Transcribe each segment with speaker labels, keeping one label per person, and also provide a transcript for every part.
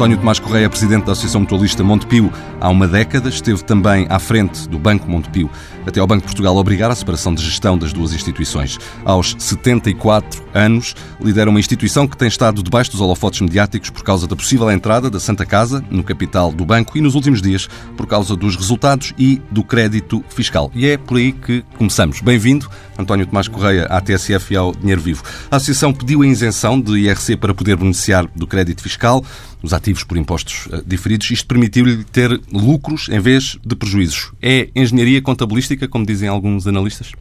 Speaker 1: António Tomás Correia, presidente da Associação Mutualista Montepio, há uma década esteve também à frente do Banco Montepio, até ao Banco Portugal obrigar a separação de gestão das duas instituições. Aos 74 anos, lidera uma instituição que tem estado debaixo dos holofotes mediáticos por causa da possível entrada da Santa Casa no capital do banco e nos últimos dias por causa dos resultados e do crédito fiscal. E é por aí que começamos. Bem-vindo, António Tomás Correia, à TSF e ao Dinheiro Vivo. A Associação pediu a isenção de IRC para poder beneficiar do crédito fiscal os ativos por impostos eh, diferidos. Isto permitiu-lhe ter lucros em vez de prejuízos. É engenharia contabilística, como dizem alguns analistas?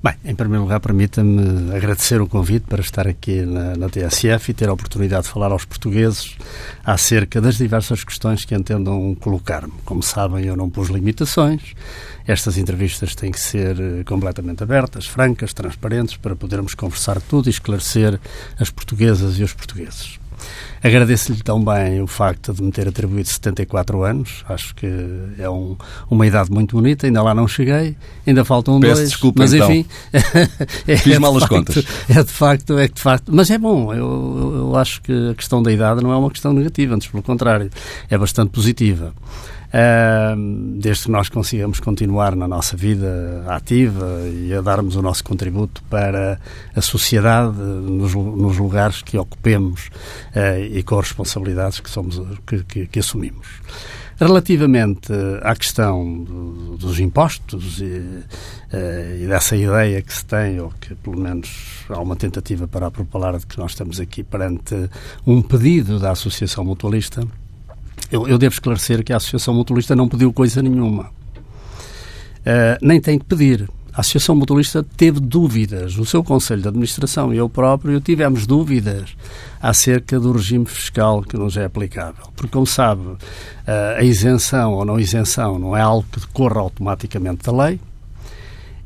Speaker 2: Bem, em primeiro lugar, permita-me agradecer o convite para estar aqui na, na, TSF e ter a oportunidade de falar aos portugueses acerca das diversas questões que entendam colocar-me. Como sabem, eu não pus limitações. Estas entrevistas têm que ser eh, completamente abertas, francas, transparentes, para podermos conversar tudo e esclarecer as portuguesas e os portugueses. Agradeço-lhe também o facto de me ter atribuído 74 anos. Acho que é um, uma idade muito bonita. Ainda lá não cheguei. Ainda faltam
Speaker 1: Peço
Speaker 2: dois.
Speaker 1: Desculpa,
Speaker 2: mas
Speaker 1: então.
Speaker 2: enfim,
Speaker 1: é, Fiz é mal as contas.
Speaker 2: É de facto, é de facto. Mas é bom. Eu, eu acho que a questão da idade não é uma questão negativa, antes pelo contrário, é bastante positiva desde que nós consigamos continuar na nossa vida ativa e a darmos o nosso contributo para a sociedade nos, nos lugares que ocupemos uh, e com as responsabilidades que, somos, que, que, que assumimos. Relativamente à questão do, dos impostos e, uh, e, dessa ideia que se tem, ou que pelo menos há uma tentativa para apropalar de que nós estamos aqui perante um pedido da Associação Mutualista, eu, eu devo esclarecer que a Associação Mutualista não pediu coisa nenhuma. Uh, nem tem que pedir. A Associação Mutualista teve dúvidas. O seu Conselho de Administração e eu próprio tivemos dúvidas acerca do regime fiscal que nos é aplicável. Porque, como sabe, a isenção ou não isenção não é algo que decorra automaticamente da lei,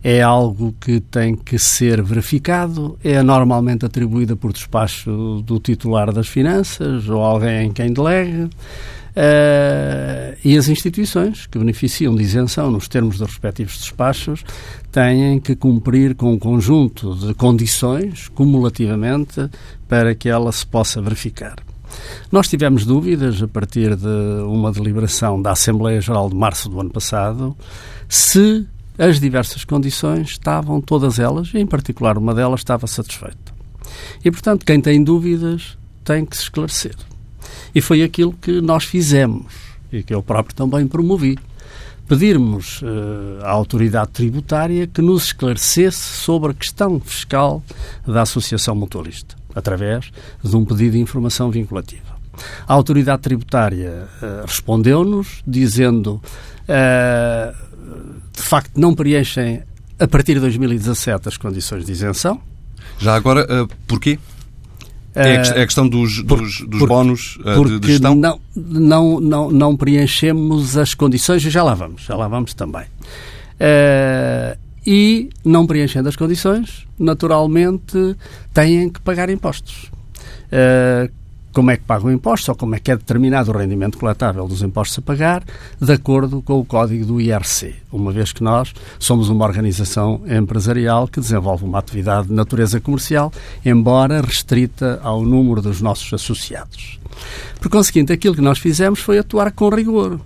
Speaker 2: é algo que tem que ser verificado, é normalmente atribuída por despacho do titular das finanças ou alguém em quem delegue. Uh, e as instituições que beneficiam de isenção nos termos dos respectivos despachos têm que cumprir com um conjunto de condições, cumulativamente, para que ela se possa verificar. Nós tivemos dúvidas, a partir de uma deliberação da Assembleia Geral de março do ano passado, se as diversas condições estavam, todas elas, em particular uma delas, estava satisfeita. E, portanto, quem tem dúvidas tem que se esclarecer. E foi aquilo que nós fizemos e que eu próprio também promovi. Pedirmos uh, à autoridade tributária que nos esclarecesse sobre a questão fiscal da Associação Mutualista, através de um pedido de informação vinculativa. A autoridade tributária uh, respondeu-nos dizendo uh, de facto não preenchem a partir de 2017 as condições de isenção.
Speaker 1: Já agora, porquê? É a é questão dos, dos, dos por, bónus uh, de, gestão?
Speaker 2: Não, não, não, não preenchemos as condições, já lá vamos, já lá vamos também. Uh, e, não preenchendo as condições, naturalmente têm que pagar impostos. Uh, como é que pagam impostos ou como é que é determinado o rendimento coletável dos impostos a pagar, de acordo com o código do IRC, uma vez que nós somos uma organização empresarial que desenvolve uma atividade de natureza comercial, embora restrita ao número dos nossos associados. Por conseguinte, aquilo que nós fizemos foi atuar com rigor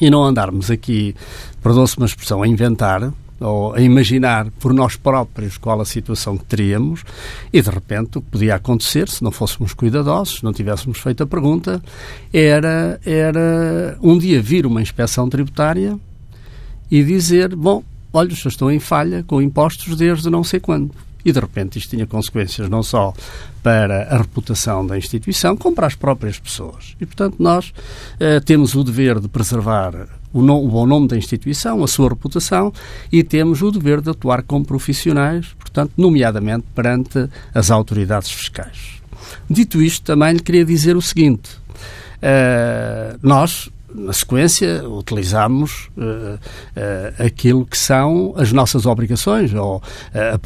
Speaker 2: e não andarmos aqui, perdoa-se uma expressão, a inventar ou a imaginar por nós próprios qual a situação que teríamos e de repente o que podia acontecer se não fôssemos cuidadosos, se não tivéssemos feito a pergunta, era, era um dia vir uma inspeção tributária e dizer, bom, olha, já estou em falha com impostos desde não sei quando. E de repente isto tinha consequências não só para a reputação da instituição, como para as próprias pessoas. E portanto nós eh, temos o dever de preservar o, no, o bom nome da instituição, a sua reputação e temos o dever de atuar como profissionais, portanto, nomeadamente perante as autoridades fiscais. Dito isto, também lhe queria dizer o seguinte: uh, nós na sequência, utilizamos uh, uh, aquilo que são as nossas obrigações, ou uh,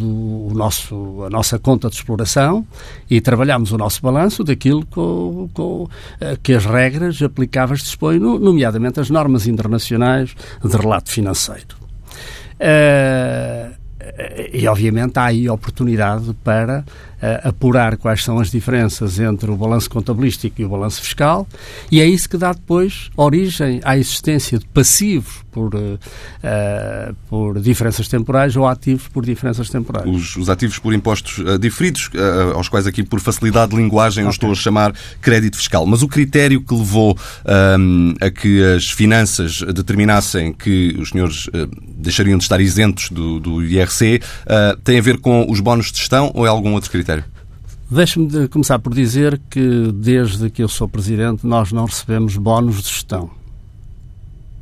Speaker 2: o, o, nosso, a nossa conta de exploração e trabalhamos o nosso balanço daquilo com, com, que as regras aplicáveis dispõem, nomeadamente as normas internacionais de relato financeiro. e, obviamente, há aí oportunidade para apurar quais são as diferenças entre o balanço contabilístico e o balanço fiscal, e é isso que dá depois origem à existência de passivos por, uh, uh, por diferenças temporais ou ativos por diferenças temporais.
Speaker 1: Os, os ativos por impostos diferidos, aos quais aqui, por facilidade de linguagem, okay. eu estou a chamar crédito fiscal. Mas o critério que levou um, a que as finanças determinassem que os senhores deixariam de estar isentos do, do IRC tem a ver com os bónus de gestão ou é algum outro critério?
Speaker 2: Deixe-me começar por dizer que, desde que eu sou presidente, nós não recebemos bónus de gestão.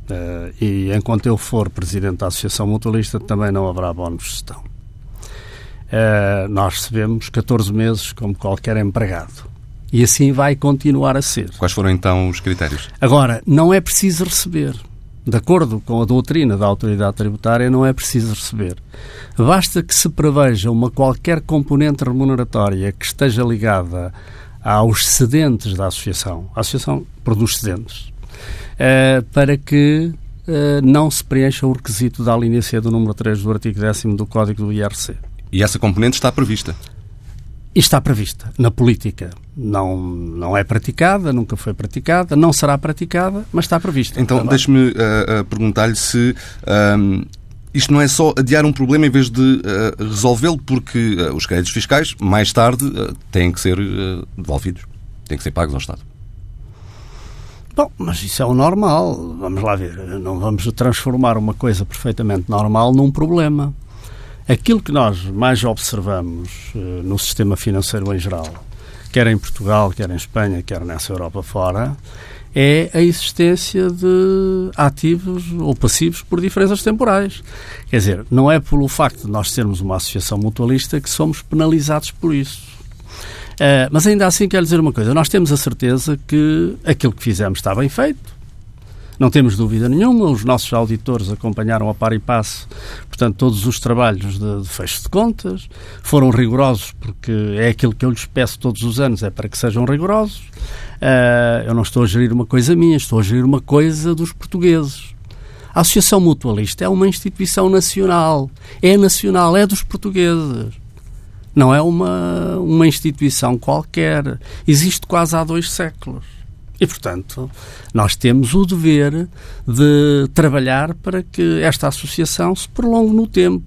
Speaker 2: Uh, e enquanto eu for presidente da Associação Mutualista, também não haverá bónus de gestão. Uh, nós recebemos 14 meses como qualquer empregado. E assim vai continuar a ser.
Speaker 1: Quais foram então os critérios?
Speaker 2: Agora, não é preciso receber de acordo com a doutrina da autoridade tributária, não é preciso receber. Basta que se preveja uma qualquer componente remuneratória que esteja ligada aos cedentes da associação. A associação produz cedentes. Uh, para que uh, não se preencha o requisito da linha C do número 3 do artigo 10 do Código do IRC.
Speaker 1: E essa componente está prevista?
Speaker 2: E está prevista na política. Não, não é praticada, nunca foi praticada, não será praticada, mas está prevista.
Speaker 1: Então, deixe-me uh, uh, perguntar-lhe se um, isto não é só adiar um problema em vez de uh, resolvê-lo, porque os créditos fiscais, mais tarde, têm que ser devolvidos, têm que ser pagos ao Estado.
Speaker 2: Bom, mas isso é o normal. Vamos lá ver. Não vamos transformar uma coisa perfeitamente normal num problema. Aquilo que nós mais observamos uh, no sistema financeiro em geral, quer em Portugal, quer em Espanha, quer nessa Europa fora, é a existência de ativos ou passivos por diferenças temporais. Quer dizer, não é pelo facto de nós sermos uma associação mutualista que somos penalizados por isso. Uh, mas ainda assim quero dizer uma coisa, nós temos a certeza que aquilo que fizemos está bem feito, não temos dúvida nenhuma, os nossos auditores acompanharam a par e passo, portanto, todos os trabalhos de, de fecho de contas, foram rigorosos, porque é aquilo que eu lhes peço todos os anos, é para que sejam rigorosos. Uh, eu não estou a gerir uma coisa minha, estou a gerir uma coisa dos portugueses. A Associação Mutualista é uma instituição nacional, é nacional, é dos portugueses. Não é uma, uma instituição qualquer. Existe quase há dois séculos. E, portanto, nós temos o dever de trabalhar para que esta associação se prolongue no tempo.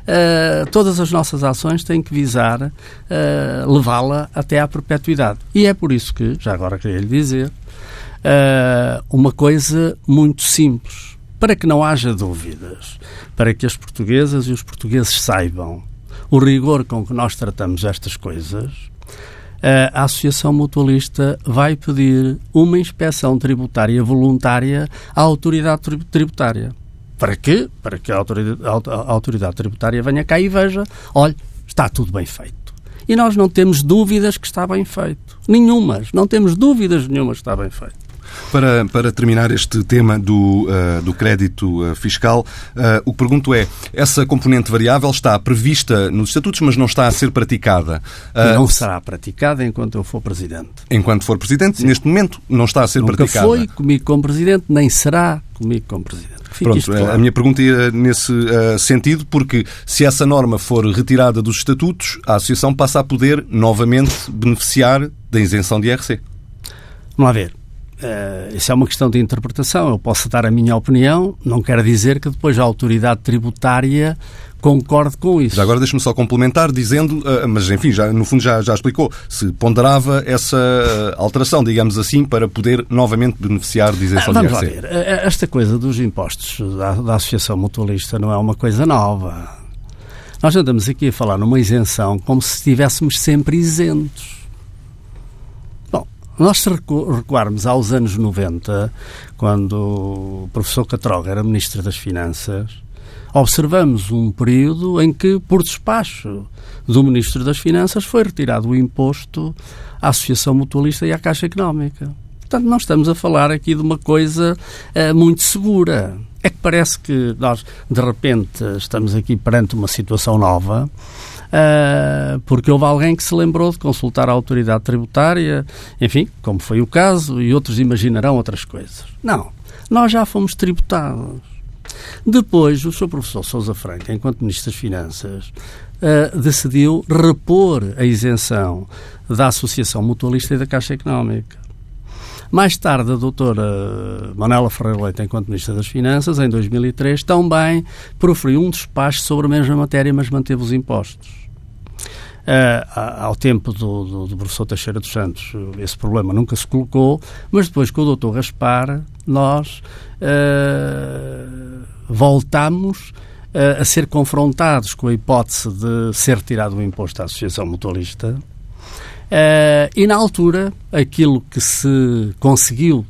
Speaker 2: Uh, todas as nossas ações têm que visar uh, levá-la até à perpetuidade. E é por isso que, já agora queria lhe dizer, uh, uma coisa muito simples, para que não haja dúvidas, para que as portuguesas e os portugueses saibam o rigor com que nós tratamos estas coisas, a Associação Mutualista vai pedir uma inspeção tributária voluntária à autoridade tributária. Para quê? Para que a autoridade, tributária venha cá e veja, olha, está tudo bem feito. E nós não temos dúvidas que está bem feito. Nenhumas. Não temos dúvidas nenhumas que está bem feito.
Speaker 1: Para, para terminar este tema do, uh, do crédito uh, fiscal, uh, o que pergunto é: essa componente variável está prevista nos estatutos, mas não está a ser praticada?
Speaker 2: não será praticada enquanto eu for presidente.
Speaker 1: Enquanto for presidente, Sim. neste momento não está a ser
Speaker 2: Nunca
Speaker 1: praticada.
Speaker 2: foi comigo como presidente, nem será comigo como presidente.
Speaker 1: Pronto, claro. a minha pergunta ia nesse uh, sentido, porque se essa norma for retirada dos estatutos, a Associação passa a poder novamente beneficiar da isenção de IRC.
Speaker 2: Vamos lá ver. Uh, isso é uma questão de interpretação. Eu posso dar a minha opinião, não quer dizer que depois a autoridade tributária concorde com isso.
Speaker 1: Já agora deixe-me só complementar dizendo, uh, mas enfim, já, no fundo já, já explicou, se ponderava essa uh, alteração, digamos assim, para poder novamente beneficiar de isenção
Speaker 2: ah, vamos
Speaker 1: de
Speaker 2: IRC. Lá ver. Esta coisa dos impostos da, da Associação Mutualista não é uma coisa nova. Nós andamos aqui a falar numa isenção como se estivéssemos sempre isentos. Nós, recuarmos aos anos 90, quando o professor Catroga era Ministro das Finanças, observamos um período em que, por despacho do Ministro das Finanças, foi retirado o imposto à Associação Mutualista e à Caixa Económica. Portanto, não estamos a falar aqui de uma coisa uh, muito segura. É que parece que nós, de repente, estamos aqui perante uma situação nova uh, porque houve alguém que se lembrou de consultar a autoridade tributária, enfim, como foi o caso, e outros imaginarão outras coisas. Não. Nós já fomos tributados. Depois, o Sr. Professor Sousa Franco, enquanto Ministro das Finanças, uh, decidiu repor a isenção da Associação Mutualista e da Caixa Económica. Mais tarde, a doutora Manela Ferreira Leite, enquanto Ministra das Finanças, em 2003, também proferiu um despacho sobre a mesma matéria, mas manteve os impostos. Uh, ao tempo do, do, do, professor Teixeira dos Santos, esse problema nunca se colocou, mas depois com o doutor Gaspar, nós uh, voltamos uh, a ser confrontados com a hipótese de ser tirado o imposto à Associação Mutualista. E na altura, aquilo que se conseguiu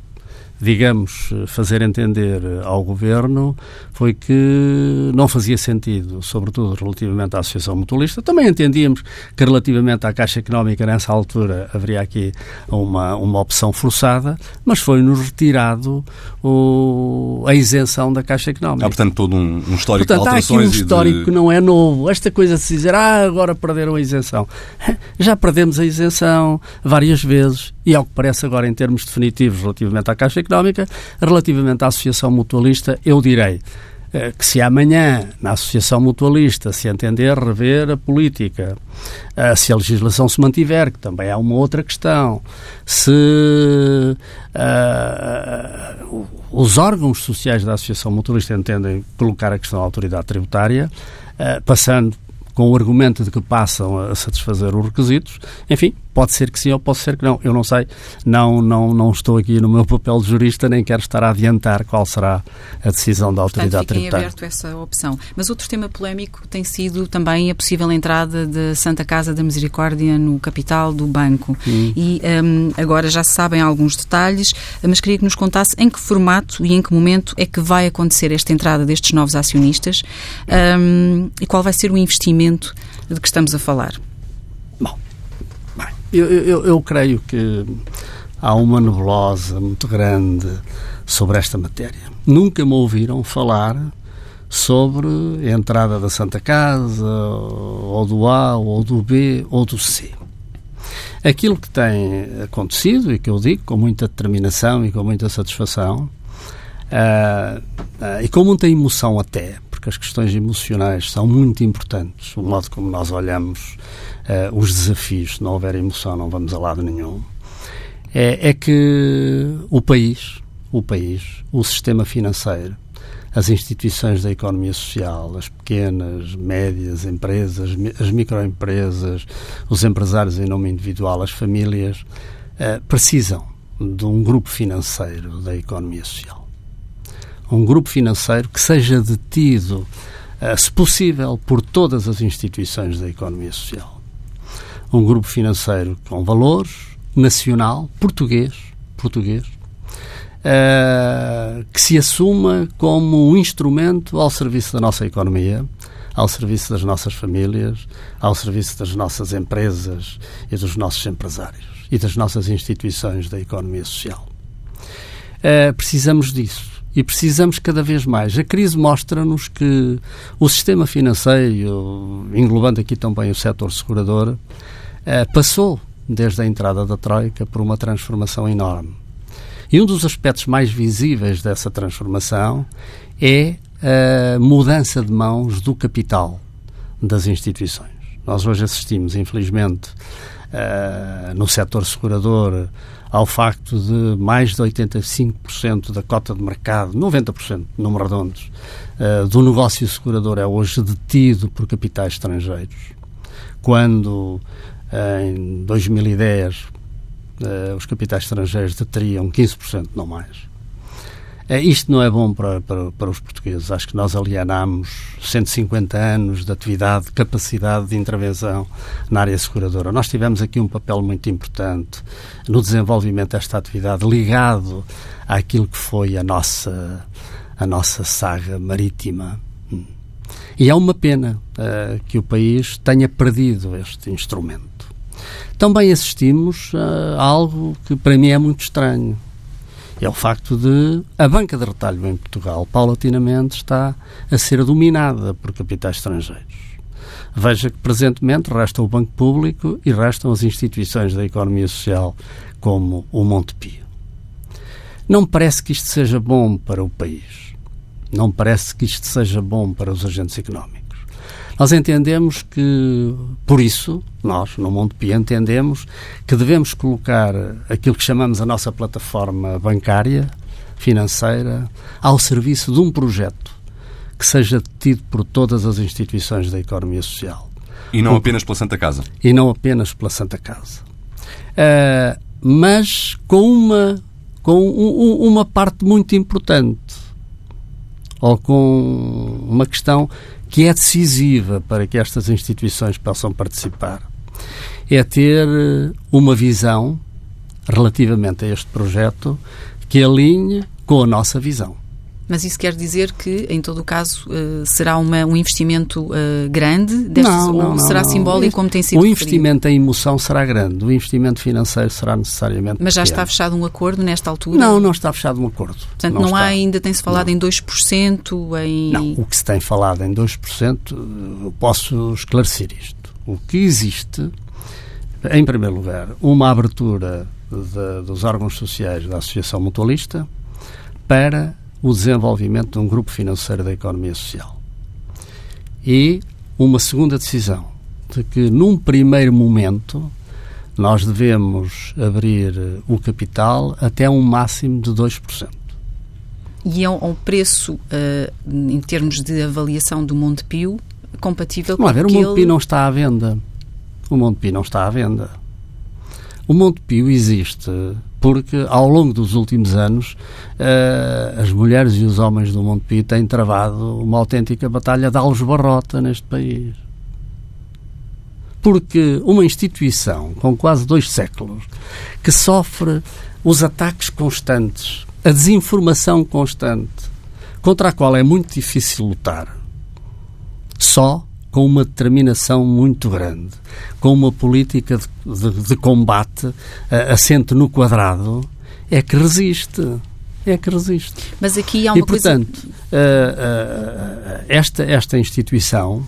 Speaker 2: digamos, fazer entender ao Governo foi que não fazia sentido, sobretudo relativamente à Associação Mutualista. Também entendíamos que relativamente à Caixa Económica, nessa altura, haveria aqui uma, uma opção forçada, mas foi-nos retirado o, a isenção da Caixa Económica.
Speaker 1: Há, portanto, todo um, um histórico
Speaker 2: portanto,
Speaker 1: de alterações.
Speaker 2: Há aqui um histórico de... que não é novo. Esta coisa de se dizer, ah, agora perderam a isenção. Já perdemos a isenção várias vezes e, ao que parece agora, em termos definitivos relativamente à Caixa Económica, relativamente à Associação Mutualista, eu direi eh, que se amanhã, na Associação Mutualista, se entender rever a política, eh, se a legislação se mantiver, que também é uma outra questão, se uh, os órgãos sociais da Associação Mutualista entendem colocar a questão da autoridade tributária, uh, passando com o argumento de que passam a satisfazer os requisitos, enfim, Pode ser que sim ou pode ser que não. Eu não sei, não, não, não estou aqui no meu papel de jurista, nem quero estar a adiantar qual será a decisão da autoridade
Speaker 3: Portanto,
Speaker 2: tributária.
Speaker 3: aberto essa opção. Mas outro tema polémico tem sido também a possível entrada de Santa Casa da Misericórdia no capital do banco. Hum. E um, agora já se sabem alguns detalhes, mas queria que nos contasse em que formato e em que momento é que vai acontecer esta entrada destes novos acionistas um, e qual vai ser o investimento de que estamos a falar.
Speaker 2: Eu, eu, eu creio que há uma nebulosa muito grande sobre esta matéria. Nunca me ouviram falar sobre a entrada da Santa Casa, ou do A, ou do B, ou do C. Aquilo que tem acontecido, e que eu digo com muita determinação e com muita satisfação, uh, uh, e com muita emoção até, porque as questões emocionais são muito importantes, o modo como nós olhamos uh, os desafios, se não houver emoção não vamos a lado nenhum, é, é que o país, o país, o sistema financeiro, as instituições da economia social, as pequenas, médias empresas, as microempresas, os empresários em nome individual, as famílias, uh, precisam de um grupo financeiro da economia social. Um grupo financeiro que seja detido, uh, se possível, por todas as instituições da economia social um grupo financeiro com valores, nacional, português, português, uh, que se assuma como um instrumento ao serviço da nossa economia, ao serviço das nossas famílias, ao serviço das nossas empresas e dos nossos empresários e das nossas instituições da economia social. Uh, precisamos disso. E precisamos cada vez mais. A crise mostra-nos que o sistema financeiro, englobando aqui também o setor segurador, eh, passou, desde a entrada da Troika, por uma transformação enorme. E um dos aspectos mais visíveis dessa transformação é a mudança de mãos do capital das instituições. Nós hoje assistimos, infelizmente, uh, no setor segurador, ao facto de mais de 85% da cota de mercado, 90%, número redondos, uh, do negócio segurador é hoje detido por capitais estrangeiros. Quando em 2010 eh, os capitais estrangeiros deteriam 15%, não mais. É, isto não é bom para, para, para, os portugueses. Acho que nós alienamos 150 anos de atividade, de capacidade de intervenção na área seguradora. Nós tivemos aqui um papel muito importante no desenvolvimento desta atividade, ligado àquilo que foi a nossa, a nossa saga marítima. E é uma pena uh, que o país tenha perdido este instrumento. Também assistimos a algo que para mim é muito estranho. É o facto de a banca de retalho em Portugal, paulatinamente, está a ser dominada por capitais estrangeiros. Veja que, presentemente, resta o Banco Público e restam as instituições da economia social, como o Montepio. Não parece que isto seja bom para o país. Não parece que isto seja bom para os agentes económicos. Nós entendemos que, por isso, nós, no Mundo Pia, entendemos que devemos colocar aquilo que chamamos a nossa plataforma bancária, financeira, ao serviço de um projeto que seja tido por todas as instituições da economia social.
Speaker 1: E não apenas pela Santa Casa.
Speaker 2: E não apenas pela Santa Casa. Uh, mas com uma, com um, uma parte muito importante, ou com uma questão que é decisiva para que estas instituições possam participar. É ter uma visão relativamente a este projeto que alinhe com a nossa visão.
Speaker 3: Mas isso quer dizer que, em todo o caso, uh, será uma, um investimento uh, grande destes, não, não, ou não, será simbólico como tem sido
Speaker 2: O investimento em emoção será grande, o investimento financeiro será necessariamente
Speaker 3: Mas já
Speaker 2: pequeno.
Speaker 3: está fechado um acordo nesta altura?
Speaker 2: Não, não está fechado um acordo.
Speaker 3: Portanto, não, há ainda, tem-se falado em 2%? Em...
Speaker 2: Não, o que se tem falado em 2%, eu posso esclarecer isto. O que existe, em primeiro lugar, uma abertura de, dos órgãos sociais da Associação Mutualista para o desenvolvimento de um grupo financeiro da economia social. E uma segunda decisão, de que num primeiro momento nós devemos abrir o capital até um máximo de 2%.
Speaker 3: E é um preço, uh, em termos de avaliação do Montepio, compatível
Speaker 2: não,
Speaker 3: com
Speaker 2: ver. O Montepio não está à venda. O Montepio não está à venda. O Montepio existe porque ao longo dos últimos anos uh, as mulheres e os homens do Montepio têm travado uma autêntica batalha de alves barrota neste país. Porque uma instituição com quase dois séculos que sofre os ataques constantes, a desinformação constante, contra a qual é muito difícil lutar, só com uma determinação muito grande, com uma política de, de, de combate uh, assente no quadrado, é que resiste. É que resiste.
Speaker 3: Mas aqui há uma
Speaker 2: e, portanto,
Speaker 3: coisa...
Speaker 2: uh, uh, esta, esta instituição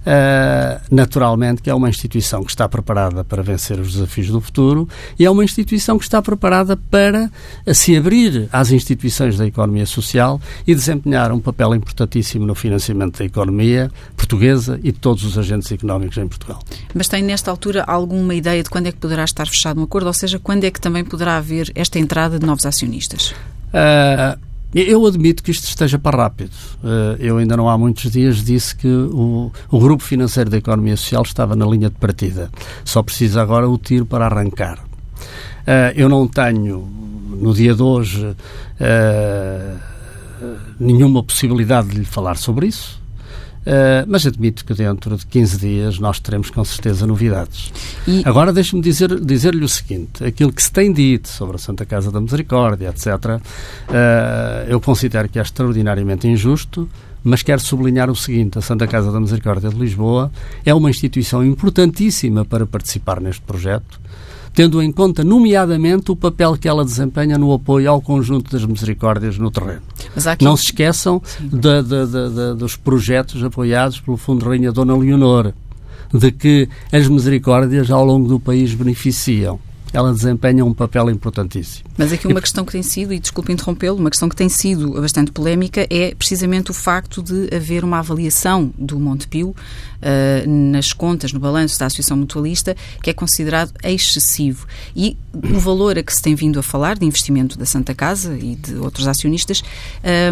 Speaker 2: Uh, naturalmente que é uma instituição que está preparada para vencer os desafios do futuro e é uma instituição que está preparada para se abrir às instituições da economia social e desempenhar um papel importantíssimo no financiamento da economia portuguesa e de todos os agentes económicos em Portugal.
Speaker 3: Mas tem nesta altura alguma ideia de quando é que poderá estar fechado um acordo, ou seja, quando é que também poderá haver esta entrada de novos acionistas?
Speaker 2: Uh, eu admito que isto esteja para rápido. Eh, eu ainda não há muitos dias disse que o, o Grupo Financeiro da Economia Social estava na linha de partida. Só precisa agora o tiro para arrancar. Eh, eu não tenho, no dia de hoje, eh, nenhuma possibilidade de lhe falar sobre isso. Uh, mas admito que dentro de 15 dias nós teremos com certeza novidades. E... Agora deixe-me dizer-lhe dizer o seguinte: aquilo que se tem dito sobre a Santa Casa da Misericórdia, etc., uh, eu considero que é extraordinariamente injusto. Mas quero sublinhar o seguinte: a Santa Casa da Misericórdia de Lisboa é uma instituição importantíssima para participar neste projeto tendo em conta, nomeadamente, o papel que ela desempenha no apoio ao conjunto das misericórdias no terreno. Aqui... Não se esqueçam de, de, de, dos projetos apoiados pelo Fundo Rainha Dona Leonor, de que as misericórdias ao longo do país beneficiam ela desempenha um papel importantíssimo.
Speaker 3: Mas aqui uma questão que tem sido, e desculpe interrompê-lo, uma questão que tem sido bastante polémica é precisamente o facto de haver uma avaliação do Montepio uh, nas contas, no balanço da Associação Mutualista, que é considerado excessivo. E o valor a que se tem vindo a falar, de investimento da Santa Casa e de outros acionistas,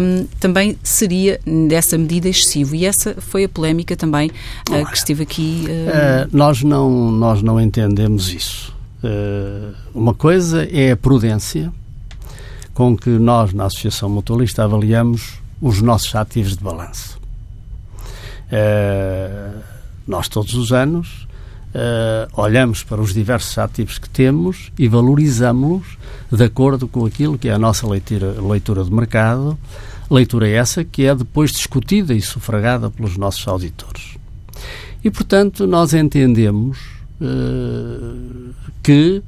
Speaker 3: um, também seria dessa medida excessivo. E essa foi a polémica também uh, que esteve aqui.
Speaker 2: Uh... nós, não, nós não entendemos isso. Uh, uma coisa é a prudência com que nós, na Associação Mutualista, avaliamos os nossos ativos de balanço. Uh, nós, todos os anos, uh, olhamos para os diversos ativos que temos e valorizamos-los de acordo com aquilo que é a nossa leitura, leitura de mercado, leitura essa que é depois discutida e sufragada pelos nossos auditores. E, portanto, nós entendemos eh, que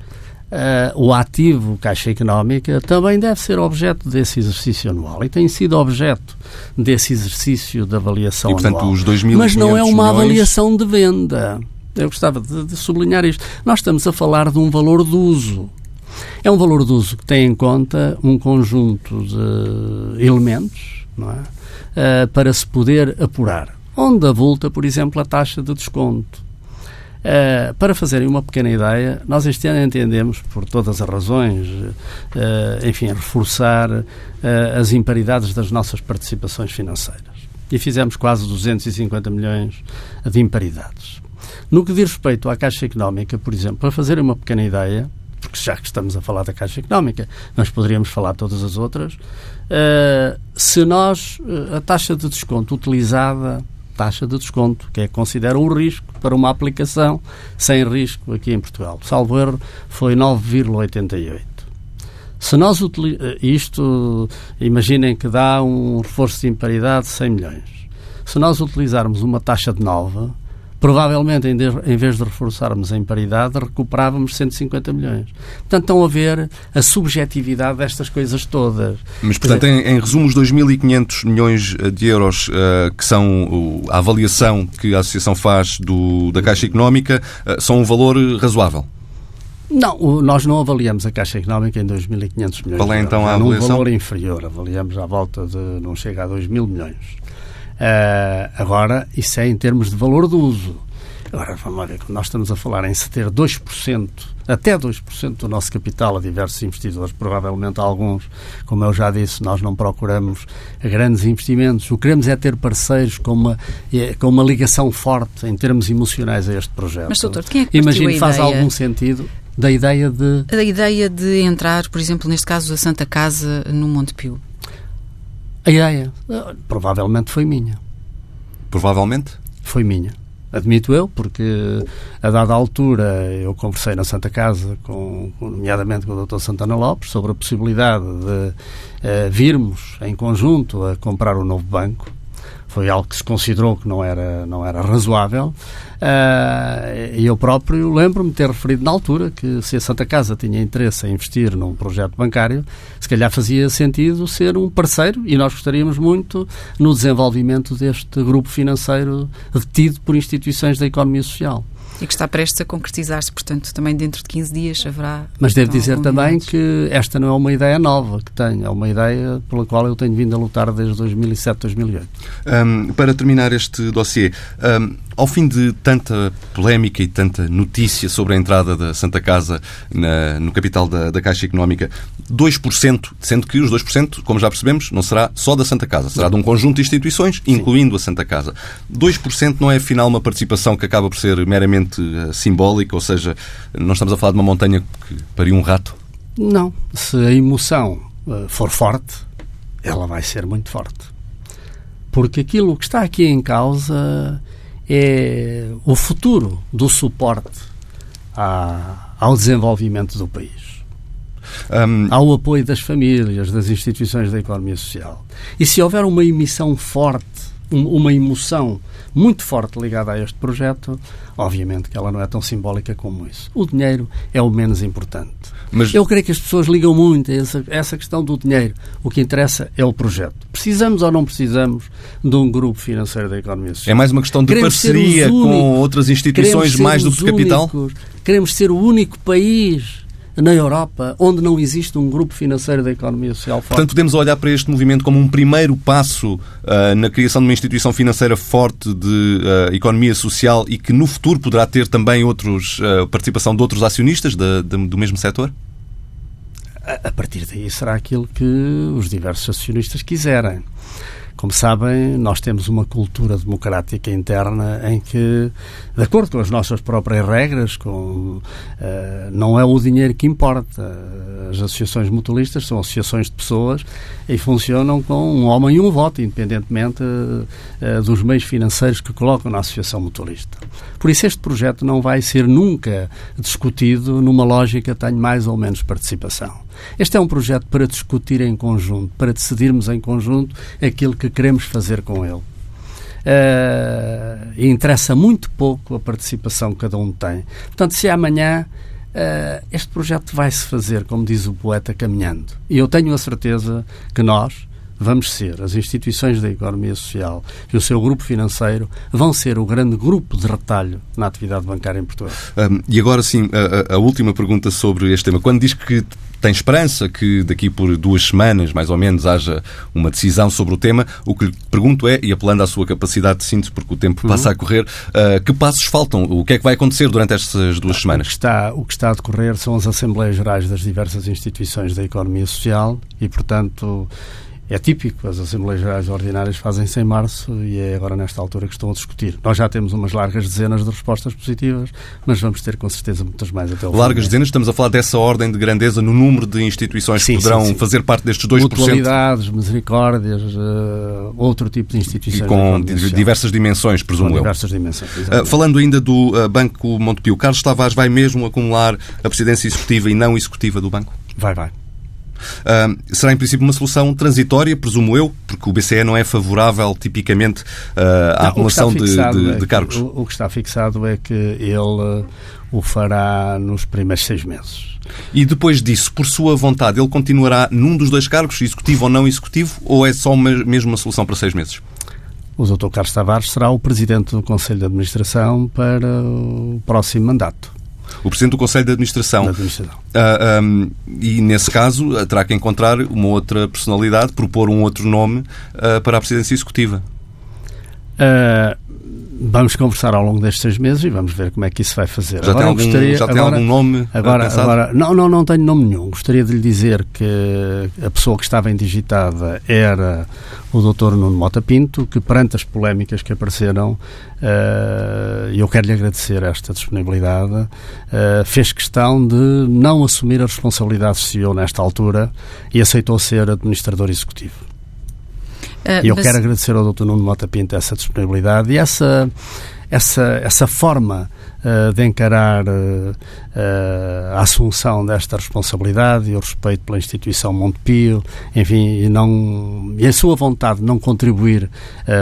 Speaker 2: Uh, o ativo Caixa Económica também deve ser objeto desse exercício anual e tem sido objeto desse exercício de avaliação
Speaker 1: e, portanto,
Speaker 2: anual.
Speaker 1: Os 2,
Speaker 2: Mas não é uma
Speaker 1: milhões...
Speaker 2: avaliação de venda. Eu gostava de, de, sublinhar isto. Nós estamos a falar de um valor de uso. É um valor de uso que tem em conta um conjunto de elementos, é? uh, para se poder apurar. Onde avulta, por exemplo, a taxa de desconto. Uh, para fazerem uma pequena ideia, nós este ano entendemos, por todas as razões, uh, enfim, reforçar uh, as imparidades das nossas participações financeiras. E fizemos quase 250 milhões de imparidades. No que diz respeito à Caixa Económica, por exemplo, para fazerem uma pequena ideia, porque já que estamos a falar da Caixa Económica, nós poderíamos falar de todas as outras, se nós, a taxa de desconto utilizada taxa de desconto, que é considera um risco para uma aplicação sem risco aqui em Portugal. Salvo erro, foi 9,88. Se nós isto, imaginem que dá um reforço de imparidade de 100 milhões. Se nós utilizarmos uma taxa de 9, provavelmente, em, de, em vez de reforçarmos em paridade, recuperávamos 150 milhões. Portanto, estão a ver a subjetividade destas coisas todas.
Speaker 1: Mas, portanto, dizer, em, em, resumo, os 2.500 milhões eh, de euros uh, que são uh, a avaliação que a Associação faz do, da Caixa Económica uh, são um valor razoável?
Speaker 2: Não, nós não avaliamos a Caixa Económica em 2.500 milhões.
Speaker 1: Qual é então a avaliação?
Speaker 2: Num valor inferior, avaliamos à volta de, não chega a 2 mil milhões. Uh, agora, isso é em termos de valor do uso. Agora, vamos ver, nós estamos a falar em ceder 2%, até 2% do nosso capital a diversos investidores, provavelmente alguns, como eu já disse, nós não procuramos grandes investimentos. O que queremos é ter parceiros com uma, é, com uma ligação forte em termos emocionais a este projeto.
Speaker 3: Mas, doutor, quem é que
Speaker 2: Imagino faz algum sentido da ideia de...
Speaker 3: A ideia de entrar, por exemplo, neste caso, a Santa Casa no Monte Pio.
Speaker 2: A ideia, provavelmente foi minha.
Speaker 1: Provavelmente?
Speaker 2: Foi minha. Admito eu, porque a dada altura eu conversei na Santa Casa, com, nomeadamente com o Dr. Santana Lopes, sobre a possibilidade de uh, virmos em conjunto a comprar um novo banco foi algo que se considerou que não era, não era razoável. Uh, e eu próprio lembro-me ter referido na altura que se a Santa Casa tinha interesse em investir num projeto bancário, se calhar fazia sentido ser um parceiro e nós gostaríamos muito no desenvolvimento deste grupo financeiro detido por instituições da economia social
Speaker 3: e que está prestes a concretizar-se, portanto, também dentro de 15 dias haverá.
Speaker 2: Mas devo dizer também que esta não é uma ideia nova que tenho, é uma ideia pela qual eu tenho vindo a lutar desde 2007, 2008.
Speaker 1: Um, para terminar este dossiê, um, ao fim de tanta polémica e tanta notícia sobre a entrada da Santa Casa na, no capital da, da, Caixa Económica, 2%, sendo que os 2%, como já percebemos, não será só da Santa Casa, será de um conjunto de instituições, incluindo Sim. a Santa Casa. 2% não é, afinal, uma participação que acaba por ser meramente uh, simbólica, ou seja, não estamos a falar de uma montanha que pariu um rato?
Speaker 2: Não. Se a emoção uh, for forte, ela vai ser muito forte. Porque aquilo que está aqui em causa é o futuro do suporte à, ao desenvolvimento do país. Um... Ao apoio das famílias, das instituições da economia social. E se houver uma emissão forte, uma emoção muito forte ligada a este projeto, obviamente que ela não é tão simbólica como isso. O dinheiro é o menos importante. Mas... Eu creio que as pessoas ligam muito a essa, a essa questão do dinheiro. O que interessa é o projeto. Precisamos ou não precisamos de um grupo financeiro da economia social?
Speaker 1: É mais uma questão de Queremos parceria com outras instituições mais do que capital?
Speaker 2: Únicos. Queremos ser o único país na Europa, onde não existe um grupo financeiro da economia social forte.
Speaker 1: Portanto, podemos olhar para este movimento como um primeiro passo uh, na criação de uma instituição financeira forte de uh, economia social e que no futuro poderá ter também outros, uh, participação de outros acionistas de, de, do mesmo setor?
Speaker 2: A, a partir daí será aquilo que os diversos acionistas quiserem. Como sabem, nós temos uma cultura democrática interna em que, de acordo com as nossas próprias regras, com, uh, não é o dinheiro que importa. As associações mutualistas são associações de pessoas e funcionam com um homem e um voto, independentemente uh, dos meios financeiros que colocam na associação mutualista. Por isso, este projeto não vai ser nunca discutido numa lógica tenho mais ou menos participação. Este é um projeto para discutir em conjunto, para decidirmos em conjunto aquilo que queremos fazer com ele. Uh, e interessa muito pouco a participação que cada um tem. Portanto, se amanhã uh, este projeto vai se fazer, como diz o poeta, caminhando. E eu tenho a certeza que nós, vamos ser, as instituições da economia social e o seu grupo financeiro vão ser o grande grupo de retalho na atividade bancária em Portugal.
Speaker 1: Um, e agora sim, a, a, última pergunta sobre este tema. Quando diz que tem esperança que daqui por duas semanas, mais ou menos, haja uma decisão sobre o tema. O que lhe pergunto é, e apelando à sua capacidade de síntese, porque o tempo passa uhum. a correr, uh, que passos faltam? O que é que vai acontecer durante estas duas semanas?
Speaker 2: O que, está, o que está a decorrer são as Assembleias Gerais das diversas instituições da economia social e, portanto, é típico, as Assembleias Gerais Ordinárias fazem-se em março e é agora nesta altura que estão a discutir. Nós já temos umas largas dezenas de respostas positivas, mas vamos ter com certeza muitas mais até o
Speaker 1: Largas dezenas, estamos a falar dessa ordem de grandeza no número de instituições sim, que poderão sim, sim. fazer parte destes 2%.
Speaker 2: Mutualidades, misericórdias, uh, outro tipo de instituições.
Speaker 1: E com diversas dimensões, presumo
Speaker 2: com
Speaker 1: eu.
Speaker 2: diversas dimensões,
Speaker 1: uh, Falando ainda do uh, Banco Montepio, Carlos Tavares vai mesmo acumular a presidência executiva e não executiva do banco?
Speaker 2: Vai, vai.
Speaker 1: Uh, será, em princípio, uma solução transitória, presumo eu, porque o BCE não é favorável, tipicamente, uh, à acumulação de, de,
Speaker 2: é
Speaker 1: de, cargos.
Speaker 2: Que, o, o, que está fixado é que ele uh, o fará nos primeiros seis meses.
Speaker 1: E depois disso, por sua vontade, ele continuará num dos dois cargos, executivo ou não executivo, ou é só uma, mesmo uma solução para seis meses?
Speaker 2: O Dr. Carlos Tavares será o Presidente do Conselho de Administração para o próximo mandato
Speaker 1: o Presidente do Conselho de Administração.
Speaker 2: administração. Uh,
Speaker 1: ah, um, e, nesse caso, terá que encontrar uma outra personalidade, propor um outro nome uh, para a Presidência Executiva.
Speaker 2: Uh, vamos conversar ao longo destes seis meses e vamos ver como é que isso vai fazer.
Speaker 1: Já agora, tem, algum, gostaria, já tem agora, algum nome
Speaker 2: agora, agora, não, não, não tenho nome nenhum. Gostaria de lhe dizer que a pessoa que estava indigitada era o Dr. Nuno Mota Pinto, que perante as polémicas que apareceram, uh, eu quero lhe agradecer esta disponibilidade, uh, fez questão de não assumir a responsabilidade de CEO nesta altura e aceitou ser administrador executivo. Uh, e eu mas... quero agradecer ao Dr. Nuno Mota Pinto essa disponibilidade e essa, essa, essa forma uh, de encarar uh, a assunção desta responsabilidade e o respeito pela instituição Montepio, enfim, e, não, e a sua vontade de não contribuir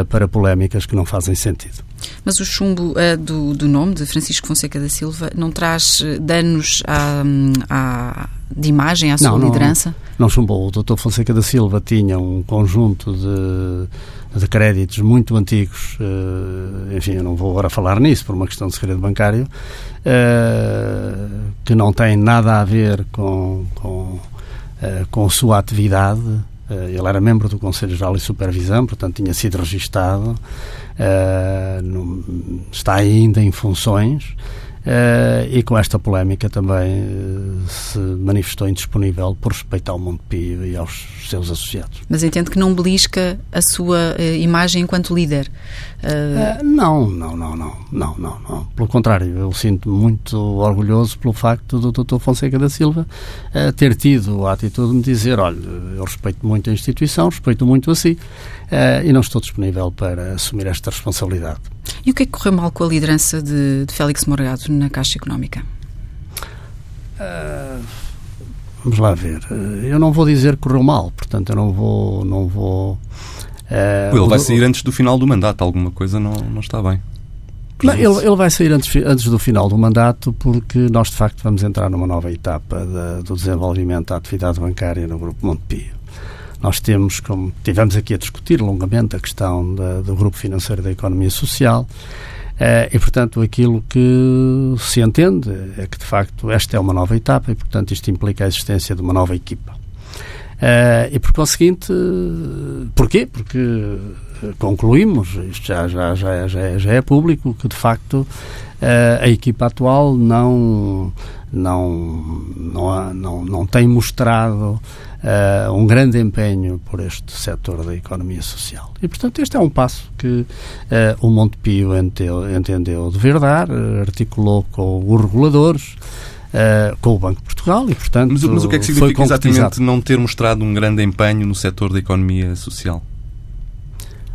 Speaker 2: para polémicas que não fazem sentido.
Speaker 3: Mas o chumbo uh, do, do, nome de Francisco Fonseca da Silva não traz danos à, à, de imagem à sua
Speaker 2: não,
Speaker 3: liderança?
Speaker 2: Não, não chumbou. O Dr. Fonseca da Silva tinha um conjunto de, de créditos muito antigos, uh, enfim, eu não vou agora falar nisso por uma questão de segredo bancário, uh, que não tem nada a ver com, com, uh, com a sua atividade. ele era membro do Conselho Geral e Supervisão, portanto tinha sido registado, está ainda em funções. Uh, e com esta polémica também uh, se manifestou indisponível por respeito ao Montepio e aos seus associados.
Speaker 3: Mas entende que não belisca a sua uh, imagem enquanto líder?
Speaker 2: Não, não, não, não, não, não, não. Pelo contrário, eu sinto muito orgulhoso pelo facto do Dr. Fonseca da Silva ter tido a atitude de me dizer, olha, eu respeito muito a instituição, respeito muito a si e não estou disponível para assumir esta responsabilidade.
Speaker 3: E o que é que correu mal com a liderança de, de Félix Morgado na Caixa Económica?
Speaker 2: Uh, vamos lá ver. Eu não vou dizer que correu mal, portanto, eu não vou. Não vou
Speaker 1: uh, ele vai sair antes do final do mandato, alguma coisa não, não está bem.
Speaker 2: Não, ele, ele vai sair antes, antes do final do mandato porque nós, de facto, vamos entrar numa nova etapa do desenvolvimento da atividade bancária no Grupo Montepio. Nós temos, como tivemos aqui a discutir longamente, a questão da, do grupo financeiro da economia social. Uh, e, portanto, aquilo que se entende é que, de facto, esta é uma nova etapa e, portanto, isto implica a existência de uma nova equipa. Uh, e, por conseguinte, porquê? Porque concluímos, isto já, já, já, já, é, já é público, que, de facto, uh, a equipa atual não, não, não, não, não tem mostrado uh, um grande empenho por este setor da economia social. E, portanto, este é um passo que uh, o Montepio entendeu, entendeu dever dar, articulou com os reguladores, Uh, com o Banco de Portugal e, portanto,
Speaker 1: mas, mas o que é que significa exatamente não ter mostrado um grande empenho no setor da economia social?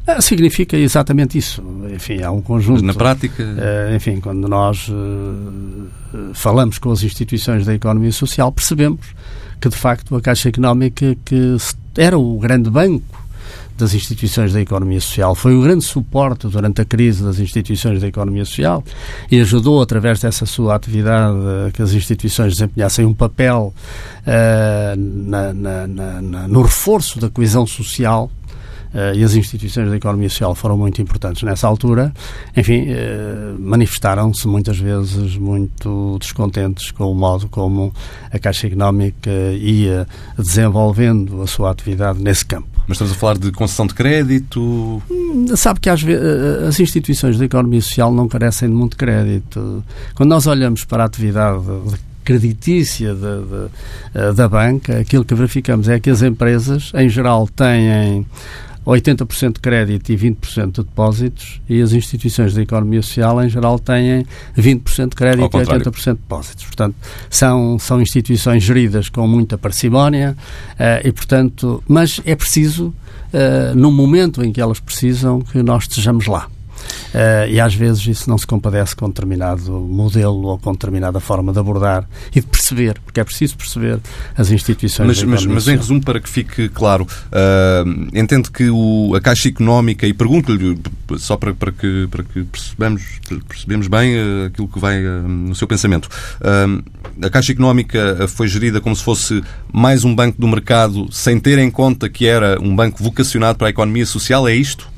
Speaker 2: Uh, significa exatamente isso. Enfim, há um conjunto. Mas
Speaker 1: na prática.
Speaker 2: Uh, enfim, quando nós falamos com as instituições da economia social, percebemos que de facto a Caixa Económica, que era o grande banco das instituições da economia social, foi o grande suporte durante a crise das instituições da economia social e ajudou, através dessa sua atividade, que as instituições desempenhassem um papel uh, na, na, na, no reforço da coesão social uh, e as instituições da economia social foram muito importantes nessa altura, enfim, uh, manifestaram-se muitas vezes muito descontentes com o modo como a Caixa Económica ia desenvolvendo a sua atividade nesse campo.
Speaker 1: Mas estamos a falar de concessão de crédito?
Speaker 2: Hum, sabe que às vezes as instituições da economia social não carecem de muito crédito. Quando nós olhamos para a atividade creditícia da, eh, da banca, aquilo que verificamos é que as empresas, em geral, têm 80% de crédito e 20% de depósitos e as instituições da economia social, em geral, têm 20% de crédito e 80% de depósitos. Portanto, são, são instituições geridas com muita parcimónia uh, e, portanto, mas é preciso, uh, no momento em que elas precisam, que nós estejamos lá. Uh, e às vezes isso não se compadece com determinado modelo ou com determinada forma de abordar e de perceber, porque é preciso perceber as instituições.
Speaker 1: Mas, mas, mas em resumo, para que fique claro, uh, entende que o, a Caixa Económica, e pergunto-lhe, só para, para, que, para que percebamos, percebemos bem uh, aquilo que vai no seu pensamento, a Caixa Económica foi gerida como se fosse mais um banco do mercado, sem ter em conta que era um banco vocacionado para a economia social, é isto?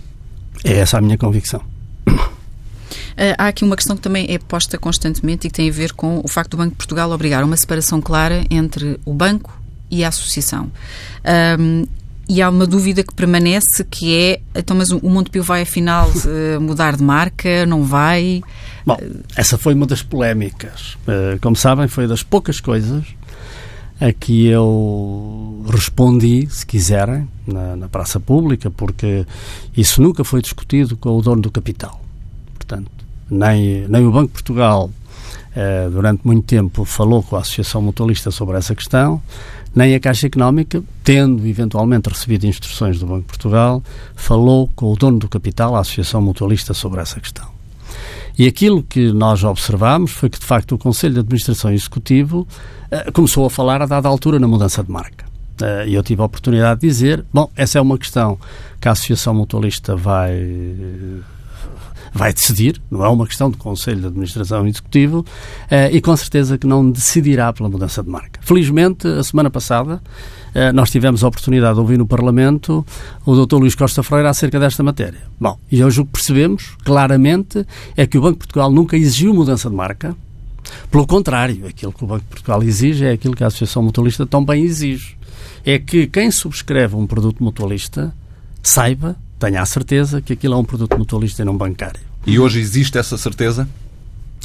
Speaker 2: É essa a minha convicção.
Speaker 3: Uh, há aqui uma questão que também é posta constantemente e que tem a ver com o facto do Banco de Portugal obrigar uma separação clara entre o banco e a associação. Um, e há uma dúvida que permanece que é, então, mas o Montepio vai afinal uh, mudar de marca, não vai?
Speaker 2: Bom, essa foi uma das polémicas. Uh, como sabem, foi das poucas coisas a que eu respondi, se quiserem, na, na praça pública, porque isso nunca foi discutido com o dono do capital. Portanto, nem, nem o Banco de Portugal, eh, durante muito tempo, falou com a Associação Mutualista sobre essa questão, nem a Caixa Económica, tendo eventualmente recebido instruções do Banco de Portugal, falou com o dono do capital, a Associação Mutualista, sobre essa questão. E aquilo que nós observamos foi que, de facto, o Conselho de Administração Executivo uh, começou a falar a dada altura na mudança de marca. Uh, e eu tive a oportunidade de dizer: bom, essa é uma questão que a Associação Mutualista vai vai decidir, não é uma questão do Conselho de Administração Executivo, eh, e com certeza que não decidirá pela mudança de marca. Felizmente, a semana passada, eh, nós tivemos a oportunidade de ouvir no Parlamento o Dr. Luís Costa Freire acerca desta matéria. Bom, e hoje o que percebemos claramente é que o Banco de Portugal nunca exigiu mudança de marca, pelo contrário, aquilo que o Banco de Portugal exige é aquilo que a Associação Mutualista também exige. É que quem subscreve um produto mutualista saiba tenha a certeza que aquilo é um produto mutualista e não bancário.
Speaker 1: E hoje existe essa certeza?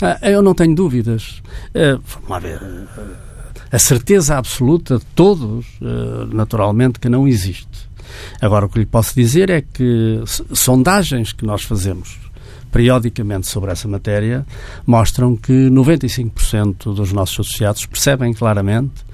Speaker 2: Ah, eu não tenho dúvidas. Uh, vamos lá ver. Uh, a certeza absoluta de todos, uh, naturalmente, que não existe. Agora, o que lhe posso dizer é que sondagens que nós fazemos periodicamente sobre essa matéria mostram que 95% dos nossos associados percebem claramente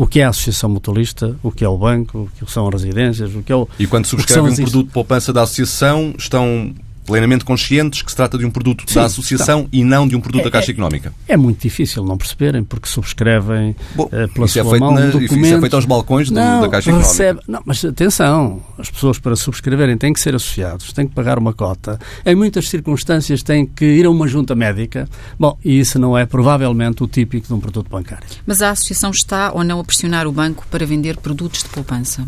Speaker 2: o que é a associação mutualista, o que é o banco, o que são as residências, o que é o.
Speaker 1: E quando subscrevem um produto de poupança da associação, estão plenamente conscientes que se trata de um produto Sim, da associação e não de um produto é, da Caixa Económica?
Speaker 2: É, é, muito difícil não perceberem, porque subscrevem Bom, uh, pela
Speaker 1: isso
Speaker 2: é
Speaker 1: sua é
Speaker 2: mão
Speaker 1: na, um documento... Isso é feito aos balcões
Speaker 2: não,
Speaker 1: do, da Caixa
Speaker 2: recebe, Económica. Não, mas atenção, as pessoas para subscreverem têm que ser associados, têm que pagar uma cota. Em muitas circunstâncias têm que ir a uma junta médica. Bom, e isso não é provavelmente o típico de um produto bancário.
Speaker 3: Mas a associação está ou não a pressionar o banco para vender produtos de poupança?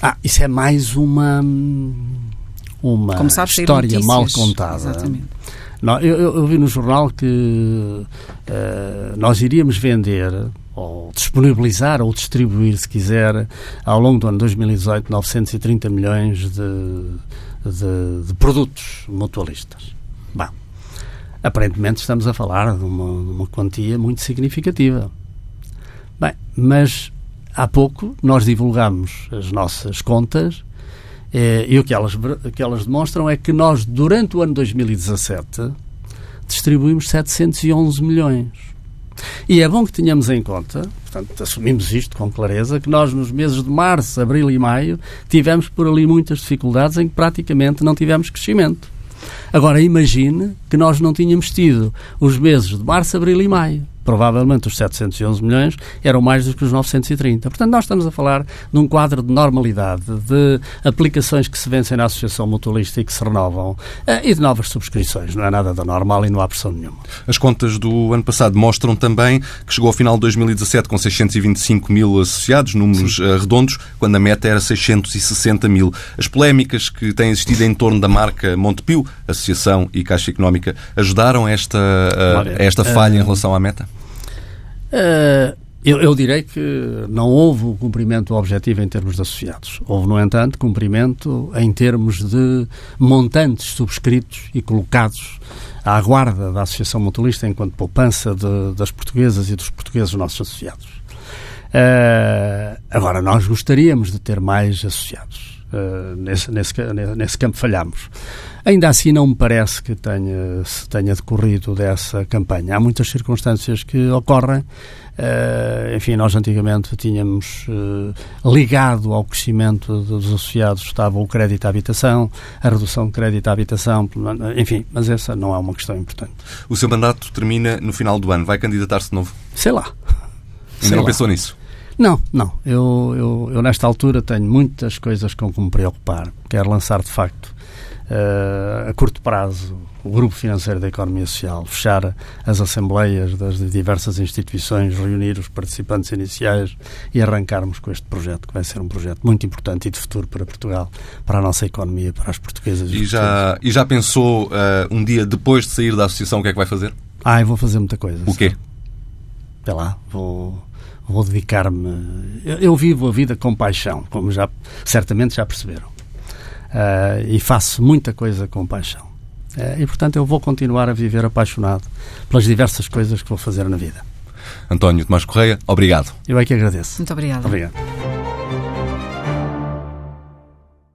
Speaker 2: Ah, isso é mais uma uma história mal contada. Exatamente. Não, eu, eu, vi no jornal que uh, nós iríamos vender ou disponibilizar ou distribuir, se quiser, ao longo do ano 2018, 930 milhões de, de, de produtos mutualistas. Bom, aparentemente estamos a falar de uma, de uma quantia muito significativa. Bem, mas há pouco nós divulgamos as nossas contas e o que elas, que elas demonstram é que nós, durante o ano 2017, distribuímos 711 milhões. E é bom que tenhamos em conta, portanto, assumimos isto com clareza, que nós nos meses de março, abril e maio tivemos por ali muitas dificuldades em que praticamente não tivemos crescimento. Agora imagine que nós não tínhamos tido os meses de março, abril e maio provavelmente os 711 milhões eram mais do que os 930. Portanto, nós estamos a falar de um quadro de normalidade, de aplicações que se vencem na Associação Mutualista e que se renovam e de novas subscrições. Não é nada da normal e não há pressão nenhuma.
Speaker 1: As contas do ano passado mostram também que chegou ao final de 2017 com 625 mil associados, números Sim. redondos, quando a meta era 660 mil. As polémicas que têm existido em torno da marca Montepio, Associação e Caixa Económica, ajudaram esta, Olha, esta falha em relação à meta?
Speaker 2: Uh, eu, eu, direi que não houve o cumprimento objetivo em termos de associados. Houve, no entanto, cumprimento em termos de montantes subscritos e colocados à guarda da Associação Mutualista enquanto poupança de, das portuguesas e dos portugueses nossos associados. Uh, agora, nós gostaríamos de ter mais associados. Uh, nesse, nesse, nesse campo falhamos. Ainda assim, não me parece que tenha, se tenha decorrido dessa campanha. Há muitas circunstâncias que ocorrem. Uh, enfim, nós antigamente tínhamos uh, ligado ao crescimento dos associados estava o crédito à habitação, a redução de crédito à habitação, enfim, mas essa não é uma questão importante.
Speaker 1: O seu mandato termina no final do ano. Vai candidatar-se de novo?
Speaker 2: Sei lá.
Speaker 1: Ainda não lá. pensou nisso?
Speaker 2: Não, não. Eu, eu, eu, nesta altura tenho muitas coisas com que me preocupar. Quero lançar, de facto, uh, a curto prazo, o Grupo Financeiro da Economia Social, fechar as assembleias das diversas instituições, reunir os participantes iniciais e arrancarmos com este projeto, que vai ser um projeto muito importante e de futuro para Portugal, para a nossa economia, para as portuguesas.
Speaker 1: E, e já, e já pensou uh, um dia depois de sair da associação o que é que vai fazer?
Speaker 2: Ah, eu vou fazer muita coisa.
Speaker 1: O quê?
Speaker 2: Até lá, vou vou dedicar-me. Eu, eu, vivo a vida com paixão, como já certamente já perceberam. Uh, e faço muita coisa com paixão. Uh, e portanto eu vou continuar a viver apaixonado pelas diversas coisas que vou fazer na vida.
Speaker 1: António Tomás Correia, obrigado.
Speaker 2: Eu é que agradeço.
Speaker 3: Muito obrigado.
Speaker 2: Obrigado.